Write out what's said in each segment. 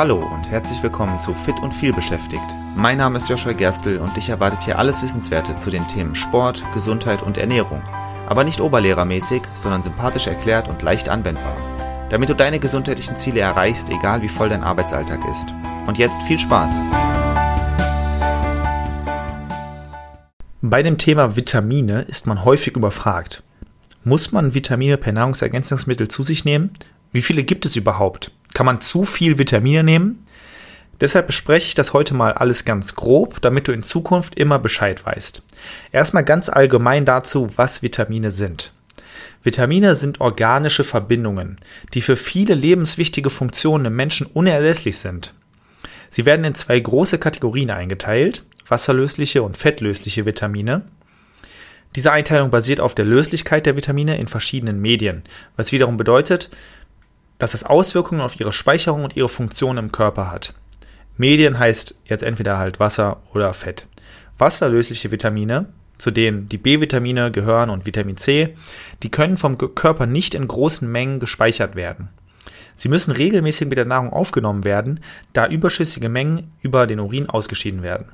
Hallo und herzlich willkommen zu Fit und viel beschäftigt. Mein Name ist Joshua Gerstl und dich erwartet hier alles Wissenswerte zu den Themen Sport, Gesundheit und Ernährung. Aber nicht oberlehrermäßig, sondern sympathisch erklärt und leicht anwendbar. Damit du deine gesundheitlichen Ziele erreichst, egal wie voll dein Arbeitsalltag ist. Und jetzt viel Spaß! Bei dem Thema Vitamine ist man häufig überfragt. Muss man Vitamine per Nahrungsergänzungsmittel zu sich nehmen? Wie viele gibt es überhaupt? Kann man zu viel Vitamine nehmen? Deshalb bespreche ich das heute mal alles ganz grob, damit du in Zukunft immer Bescheid weißt. Erstmal ganz allgemein dazu, was Vitamine sind. Vitamine sind organische Verbindungen, die für viele lebenswichtige Funktionen im Menschen unerlässlich sind. Sie werden in zwei große Kategorien eingeteilt, wasserlösliche und fettlösliche Vitamine. Diese Einteilung basiert auf der Löslichkeit der Vitamine in verschiedenen Medien, was wiederum bedeutet, dass es Auswirkungen auf ihre Speicherung und ihre Funktion im Körper hat. Medien heißt jetzt entweder halt Wasser oder Fett. Wasserlösliche Vitamine, zu denen die B-Vitamine gehören und Vitamin C, die können vom Körper nicht in großen Mengen gespeichert werden. Sie müssen regelmäßig mit der Nahrung aufgenommen werden, da überschüssige Mengen über den Urin ausgeschieden werden.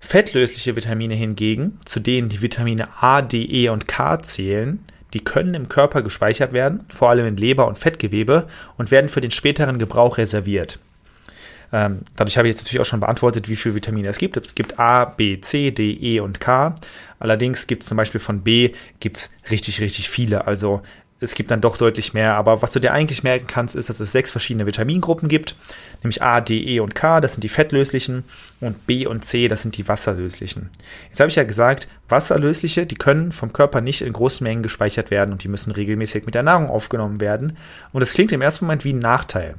Fettlösliche Vitamine hingegen, zu denen die Vitamine A, D, E und K zählen, die können im Körper gespeichert werden, vor allem in Leber und Fettgewebe, und werden für den späteren Gebrauch reserviert. Ähm, dadurch habe ich jetzt natürlich auch schon beantwortet, wie viele Vitamine es gibt. Es gibt A, B, C, D, E und K. Allerdings gibt es zum Beispiel von B gibt's richtig, richtig viele. Also es gibt dann doch deutlich mehr. Aber was du dir eigentlich merken kannst, ist, dass es sechs verschiedene Vitamingruppen gibt, nämlich A, D, E und K, das sind die fettlöslichen, und B und C, das sind die wasserlöslichen. Jetzt habe ich ja gesagt, wasserlösliche, die können vom Körper nicht in großen Mengen gespeichert werden und die müssen regelmäßig mit der Nahrung aufgenommen werden. Und das klingt im ersten Moment wie ein Nachteil.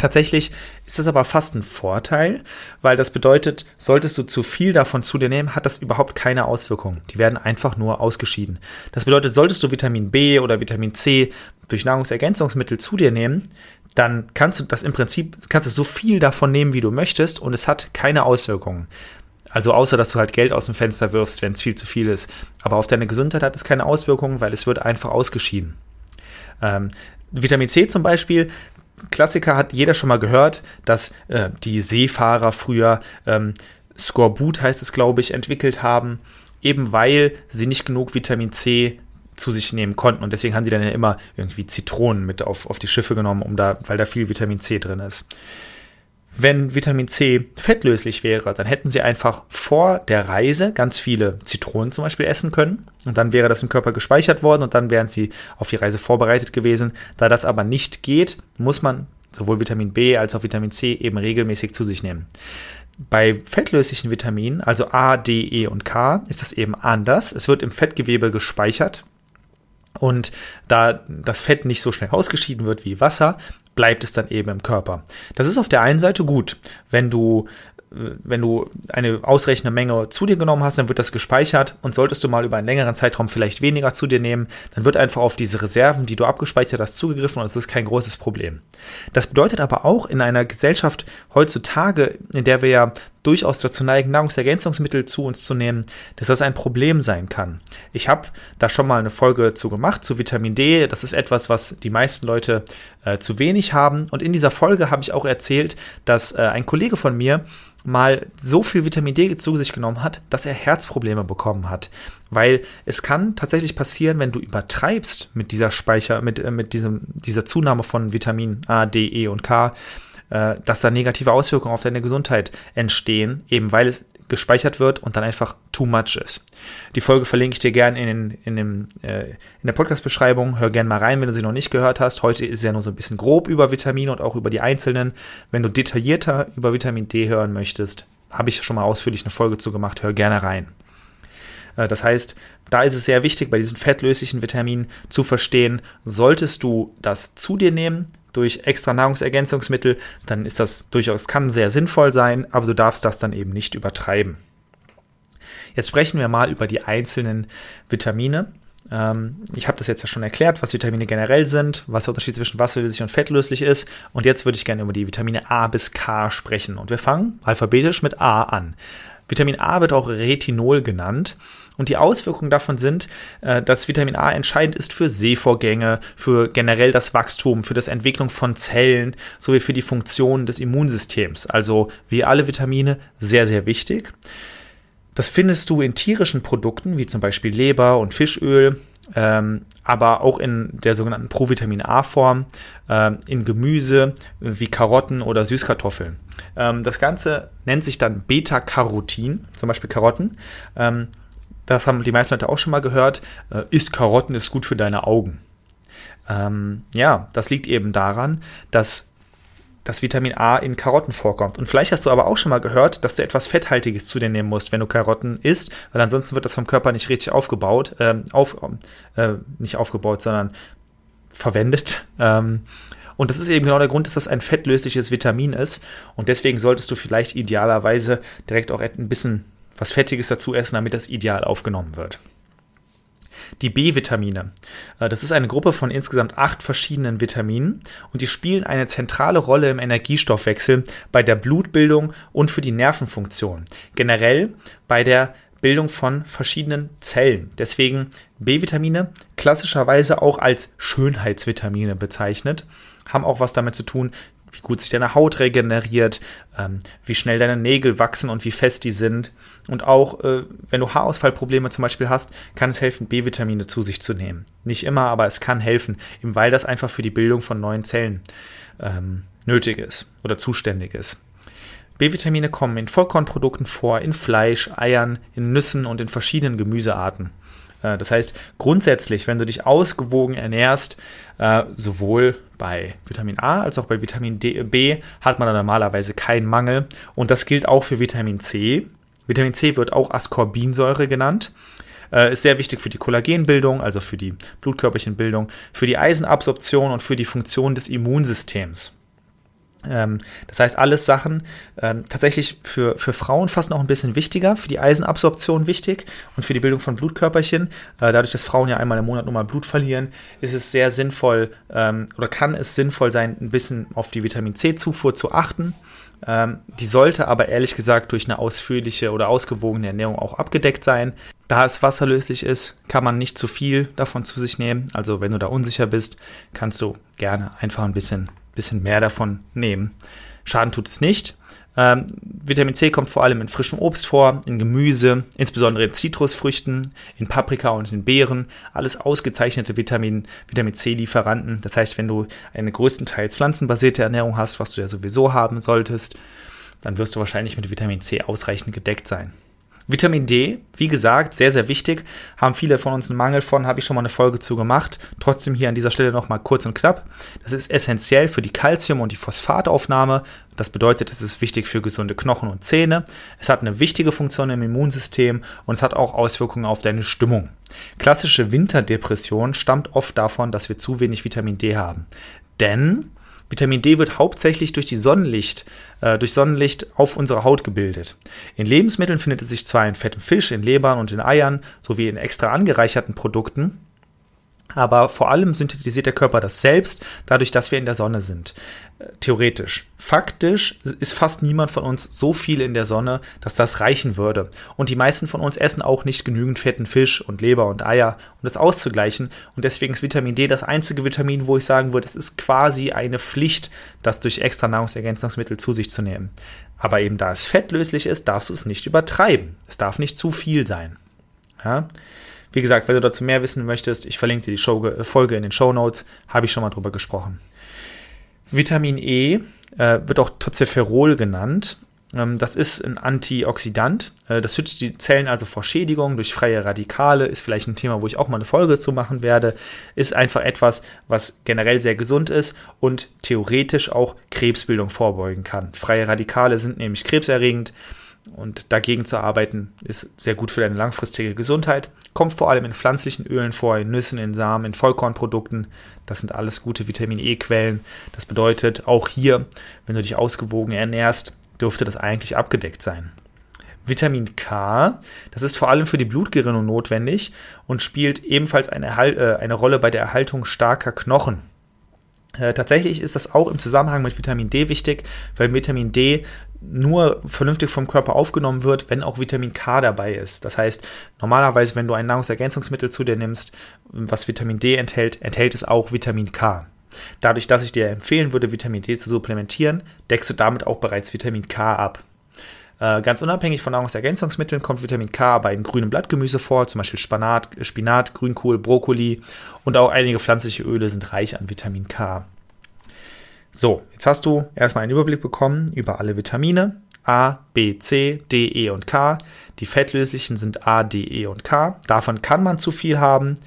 Tatsächlich ist das aber fast ein Vorteil, weil das bedeutet, solltest du zu viel davon zu dir nehmen, hat das überhaupt keine Auswirkungen. Die werden einfach nur ausgeschieden. Das bedeutet, solltest du Vitamin B oder Vitamin C durch Nahrungsergänzungsmittel zu dir nehmen, dann kannst du das im Prinzip, kannst du so viel davon nehmen, wie du möchtest und es hat keine Auswirkungen. Also außer, dass du halt Geld aus dem Fenster wirfst, wenn es viel zu viel ist. Aber auf deine Gesundheit hat es keine Auswirkungen, weil es wird einfach ausgeschieden. Ähm, Vitamin C zum Beispiel, Klassiker hat jeder schon mal gehört, dass äh, die Seefahrer früher ähm, Skorbut heißt es, glaube ich, entwickelt haben, eben weil sie nicht genug Vitamin C zu sich nehmen konnten. Und deswegen haben sie dann ja immer irgendwie Zitronen mit auf, auf die Schiffe genommen, um da, weil da viel Vitamin C drin ist. Wenn Vitamin C fettlöslich wäre, dann hätten sie einfach vor der Reise ganz viele Zitronen zum Beispiel essen können und dann wäre das im Körper gespeichert worden und dann wären sie auf die Reise vorbereitet gewesen. Da das aber nicht geht, muss man sowohl Vitamin B als auch Vitamin C eben regelmäßig zu sich nehmen. Bei fettlöslichen Vitaminen, also A, D, E und K, ist das eben anders. Es wird im Fettgewebe gespeichert und da das Fett nicht so schnell ausgeschieden wird wie Wasser, bleibt es dann eben im Körper. Das ist auf der einen Seite gut, wenn du wenn du eine ausreichende Menge zu dir genommen hast, dann wird das gespeichert und solltest du mal über einen längeren Zeitraum vielleicht weniger zu dir nehmen, dann wird einfach auf diese Reserven, die du abgespeichert hast, zugegriffen und es ist kein großes Problem. Das bedeutet aber auch in einer Gesellschaft heutzutage, in der wir ja durchaus dazu neigen, Nahrungsergänzungsmittel zu uns zu nehmen, dass das ein Problem sein kann. Ich habe da schon mal eine Folge zu gemacht, zu Vitamin D. Das ist etwas, was die meisten Leute äh, zu wenig haben. Und in dieser Folge habe ich auch erzählt, dass äh, ein Kollege von mir mal so viel Vitamin D zu sich genommen hat, dass er Herzprobleme bekommen hat. Weil es kann tatsächlich passieren, wenn du übertreibst mit dieser Speicher, mit, äh, mit diesem, dieser Zunahme von Vitamin A, D, E und K, äh, dass da negative Auswirkungen auf deine Gesundheit entstehen, eben weil es gespeichert wird und dann einfach too much ist. Die Folge verlinke ich dir gerne in, in, äh, in der Podcast-Beschreibung. Hör gerne mal rein, wenn du sie noch nicht gehört hast. Heute ist ja nur so ein bisschen grob über Vitamine und auch über die einzelnen. Wenn du detaillierter über Vitamin D hören möchtest, habe ich schon mal ausführlich eine Folge zu gemacht. Hör gerne rein. Äh, das heißt, da ist es sehr wichtig, bei diesen fettlöslichen Vitaminen zu verstehen, solltest du das zu dir nehmen, durch extra Nahrungsergänzungsmittel, dann ist das durchaus, kann sehr sinnvoll sein, aber du darfst das dann eben nicht übertreiben. Jetzt sprechen wir mal über die einzelnen Vitamine. Ähm, ich habe das jetzt ja schon erklärt, was Vitamine generell sind, was der Unterschied zwischen wasserlöslich und fettlöslich ist. Und jetzt würde ich gerne über die Vitamine A bis K sprechen. Und wir fangen alphabetisch mit A an. Vitamin A wird auch Retinol genannt. Und die Auswirkungen davon sind, äh, dass Vitamin A entscheidend ist für Sehvorgänge, für generell das Wachstum, für das Entwicklung von Zellen sowie für die Funktion des Immunsystems. Also wie alle Vitamine sehr, sehr wichtig. Das findest du in tierischen Produkten, wie zum Beispiel Leber und Fischöl, ähm, aber auch in der sogenannten Provitamin A-Form, ähm, in Gemüse wie Karotten oder Süßkartoffeln. Ähm, das Ganze nennt sich dann Beta-Carotin, zum Beispiel Karotten. Ähm, das haben die meisten Leute auch schon mal gehört. Äh, isst Karotten ist gut für deine Augen. Ähm, ja, das liegt eben daran, dass dass Vitamin A in Karotten vorkommt. Und vielleicht hast du aber auch schon mal gehört, dass du etwas Fetthaltiges zu dir nehmen musst, wenn du Karotten isst, weil ansonsten wird das vom Körper nicht richtig aufgebaut, äh, auf, äh, nicht aufgebaut, sondern verwendet. Ähm, und das ist eben genau der Grund, dass das ein fettlösliches Vitamin ist. Und deswegen solltest du vielleicht idealerweise direkt auch ein bisschen was Fettiges dazu essen, damit das ideal aufgenommen wird. Die B-Vitamine. Äh, das ist eine Gruppe von insgesamt acht verschiedenen Vitaminen und die spielen eine zentrale Rolle im Energiestoffwechsel, bei der Blutbildung und für die Nervenfunktion. Generell bei der Bildung von verschiedenen Zellen. Deswegen B-Vitamine klassischerweise auch als Schönheitsvitamine bezeichnet, haben auch was damit zu tun, wie gut sich deine Haut regeneriert, ähm, wie schnell deine Nägel wachsen und wie fest die sind. Und auch, äh, wenn du Haarausfallprobleme zum Beispiel hast, kann es helfen, B-Vitamine zu sich zu nehmen. Nicht immer, aber es kann helfen, eben weil das einfach für die Bildung von neuen Zellen ähm, nötig ist oder zuständig ist. B-Vitamine kommen in Vollkornprodukten vor, in Fleisch, Eiern, in Nüssen und in verschiedenen Gemüsearten. Äh, das heißt, grundsätzlich, wenn du dich ausgewogen ernährst, äh, sowohl bei Vitamin A als auch bei Vitamin D, B, hat man normalerweise keinen Mangel. Und das gilt auch für Vitamin C. Vitamin C wird auch Ascorbinsäure genannt. Äh, ist sehr wichtig für die Kollagenbildung, also für die Blutkörperchenbildung, für die Eisenabsorption und für die Funktion des Immunsystems. Ähm, das heißt, alles Sachen ähm, tatsächlich für, für Frauen fast noch ein bisschen wichtiger, für die Eisenabsorption wichtig und für die Bildung von Blutkörperchen. Äh, dadurch, dass Frauen ja einmal im Monat nur mal Blut verlieren, ist es sehr sinnvoll ähm, oder kann es sinnvoll sein, ein bisschen auf die Vitamin C-Zufuhr zu achten. Ähm, die sollte aber ehrlich gesagt durch eine ausführliche oder ausgewogene Ernährung auch abgedeckt sein. Da es wasserlöslich ist, kann man nicht zu viel davon zu sich nehmen. Also wenn du da unsicher bist, kannst du gerne einfach ein bisschen bisschen mehr davon nehmen. Schaden tut es nicht. Ähm, Vitamin C kommt vor allem in frischem Obst vor, in Gemüse, insbesondere in Zitrusfrüchten, in Paprika und in Beeren. Alles ausgezeichnete Vitamin, Vitamin C-Lieferanten. Das heißt, wenn du eine größtenteils pflanzenbasierte Ernährung hast, was du ja sowieso haben solltest, dann wirst du wahrscheinlich mit Vitamin C ausreichend gedeckt sein. Vitamin D, wie gesagt, sehr, sehr wichtig. Haben viele von uns einen Mangel von, habe ich schon mal eine Folge zu gemacht. Trotzdem hier an dieser Stelle nochmal kurz und knapp. Das ist essentiell für die Calcium- und die Phosphataufnahme. Das bedeutet, es ist wichtig für gesunde Knochen und Zähne. Es hat eine wichtige Funktion im Immunsystem und es hat auch Auswirkungen auf deine Stimmung. Klassische Winterdepression stammt oft davon, dass wir zu wenig Vitamin D haben. Denn Vitamin D wird hauptsächlich durch die Sonnenlicht, äh, durch Sonnenlicht auf unserer Haut gebildet. In Lebensmitteln findet es sich zwar in fettem Fisch, in Lebern und in Eiern sowie in extra angereicherten Produkten, aber vor allem synthetisiert der Körper das selbst, dadurch, dass wir in der Sonne sind. Äh, theoretisch. Faktisch ist fast niemand von uns so viel in der Sonne, dass das reichen würde. Und die meisten von uns essen auch nicht genügend fetten Fisch und Leber und Eier, um das auszugleichen. Und deswegen ist Vitamin D das einzige Vitamin, wo ich sagen würde, es ist quasi eine Pflicht, das durch extra Nahrungsergänzungsmittel zu sich zu nehmen. Aber eben da es fettlöslich ist, darfst du es nicht übertreiben. Es darf nicht zu viel sein. Ja? Wie gesagt, wenn du dazu mehr wissen möchtest, ich verlinke dir die Show, äh, Folge in den Show Notes, habe ich schon mal drüber gesprochen. Vitamin E äh, wird auch Tocopherol genannt. Ähm, das ist ein Antioxidant. Äh, das schützt die Zellen also vor Schädigung durch freie Radikale. Ist vielleicht ein Thema, wo ich auch mal eine Folge zu machen werde. Ist einfach etwas, was generell sehr gesund ist und theoretisch auch Krebsbildung vorbeugen kann. Freie Radikale sind nämlich krebserregend. Und dagegen zu arbeiten, ist sehr gut für deine langfristige Gesundheit. Kommt vor allem in pflanzlichen Ölen vor, in Nüssen, in Samen, in Vollkornprodukten. Das sind alles gute Vitamin E-Quellen. Das bedeutet, auch hier, wenn du dich ausgewogen ernährst, dürfte das eigentlich abgedeckt sein. Vitamin K, das ist vor allem für die Blutgerinnung notwendig und spielt ebenfalls eine, äh, eine Rolle bei der Erhaltung starker Knochen. Äh, tatsächlich ist das auch im Zusammenhang mit Vitamin D wichtig, weil Vitamin D nur vernünftig vom Körper aufgenommen wird, wenn auch Vitamin K dabei ist. Das heißt, normalerweise, wenn du ein Nahrungsergänzungsmittel zu dir nimmst, was Vitamin D enthält, enthält es auch Vitamin K. Dadurch, dass ich dir empfehlen würde, Vitamin D zu supplementieren, deckst du damit auch bereits Vitamin K ab. Äh, ganz unabhängig von Nahrungsergänzungsmitteln kommt Vitamin K bei grünem Blattgemüse vor, zum Beispiel Spanat, Spinat, Grünkohl, Brokkoli und auch einige pflanzliche Öle sind reich an Vitamin K. So, jetzt hast du erstmal einen Überblick bekommen über alle Vitamine. A, B, C, D, E und K. Die fettlöslichen sind A, D, E und K. Davon kann man zu viel haben.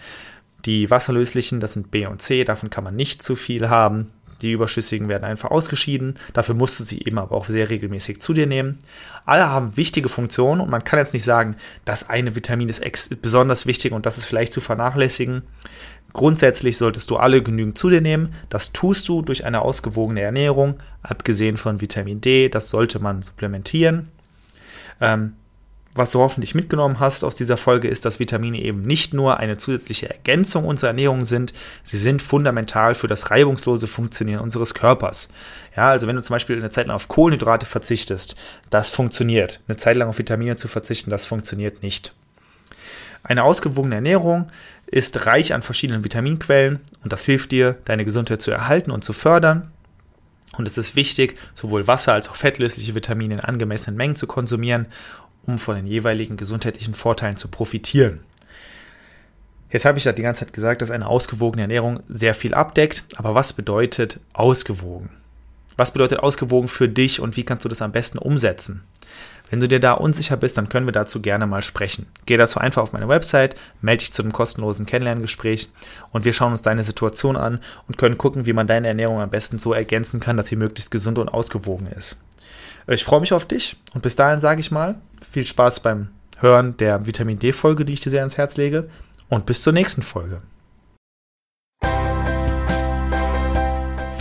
Die wasserlöslichen, das sind B und C, davon kann man nicht zu viel haben. Die überschüssigen werden einfach ausgeschieden. Dafür musst du sie eben aber auch sehr regelmäßig zu dir nehmen. Alle haben wichtige Funktionen und man kann jetzt nicht sagen, das eine Vitamin ist besonders wichtig und das ist vielleicht zu vernachlässigen. Grundsätzlich solltest du alle genügend zu dir nehmen. Das tust du durch eine ausgewogene Ernährung, abgesehen von Vitamin D. Das sollte man supplementieren. Ähm, was du hoffentlich mitgenommen hast aus dieser Folge, ist, dass Vitamine eben nicht nur eine zusätzliche Ergänzung unserer Ernährung sind, sie sind fundamental für das reibungslose Funktionieren unseres Körpers. Ja, also wenn du zum Beispiel eine Zeit lang auf Kohlenhydrate verzichtest, das funktioniert. Eine Zeit lang auf Vitamine zu verzichten, das funktioniert nicht. Eine ausgewogene Ernährung ist reich an verschiedenen Vitaminquellen und das hilft dir, deine Gesundheit zu erhalten und zu fördern. Und es ist wichtig, sowohl Wasser als auch fettlösliche Vitamine in angemessenen Mengen zu konsumieren um von den jeweiligen gesundheitlichen Vorteilen zu profitieren. Jetzt habe ich ja die ganze Zeit gesagt, dass eine ausgewogene Ernährung sehr viel abdeckt, aber was bedeutet ausgewogen? Was bedeutet ausgewogen für dich und wie kannst du das am besten umsetzen? Wenn du dir da unsicher bist, dann können wir dazu gerne mal sprechen. Geh dazu einfach auf meine Website, melde dich zu einem kostenlosen Kennenlerngespräch und wir schauen uns deine Situation an und können gucken, wie man deine Ernährung am besten so ergänzen kann, dass sie möglichst gesund und ausgewogen ist. Ich freue mich auf dich und bis dahin sage ich mal, viel Spaß beim Hören der Vitamin D-Folge, die ich dir sehr ans Herz lege und bis zur nächsten Folge.